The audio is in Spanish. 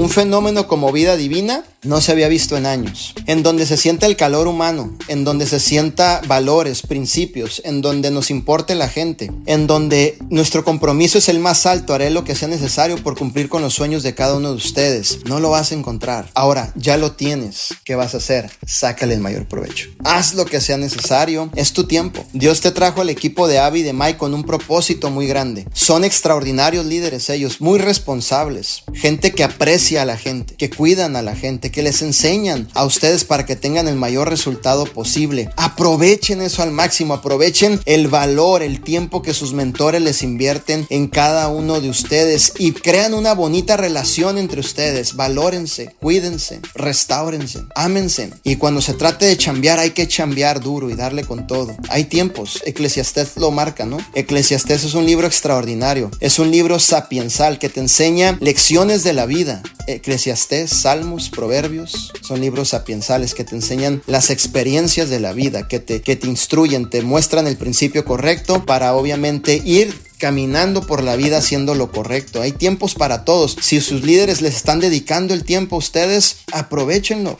Un fenómeno como vida divina no se había visto en años, en donde se sienta el calor humano, en donde se sienta valores, principios, en donde nos importe la gente, en donde nuestro compromiso es el más alto, haré lo que sea necesario por cumplir con los sueños de cada uno de ustedes. No lo vas a encontrar. Ahora, ya lo tienes. ¿Qué vas a hacer? Sácale el mayor provecho. Haz lo que sea necesario. Es tu tiempo. Dios te trajo al equipo de Abby y de Mike con un propósito muy grande. Son extraordinarios líderes ellos, muy responsables. Gente que aprecia a la gente, que cuidan a la gente que les enseñan a ustedes para que tengan el mayor resultado posible. Aprovechen eso al máximo, aprovechen el valor, el tiempo que sus mentores les invierten en cada uno de ustedes y crean una bonita relación entre ustedes. Valórense, cuídense, restáurense, ámense. Y cuando se trate de chambear, hay que chambear duro y darle con todo. Hay tiempos, Eclesiastés lo marca, ¿no? Eclesiastés es un libro extraordinario, es un libro sapiensal que te enseña lecciones de la vida. Eclesiastés, Salmos, Son libros sapiensales que te enseñan las experiencias de la vida, que te, que te instruyen, te muestran el principio correcto para obviamente ir caminando por la vida haciendo lo correcto. Hay tiempos para todos. Si sus líderes les están dedicando el tiempo a ustedes, aprovechenlo.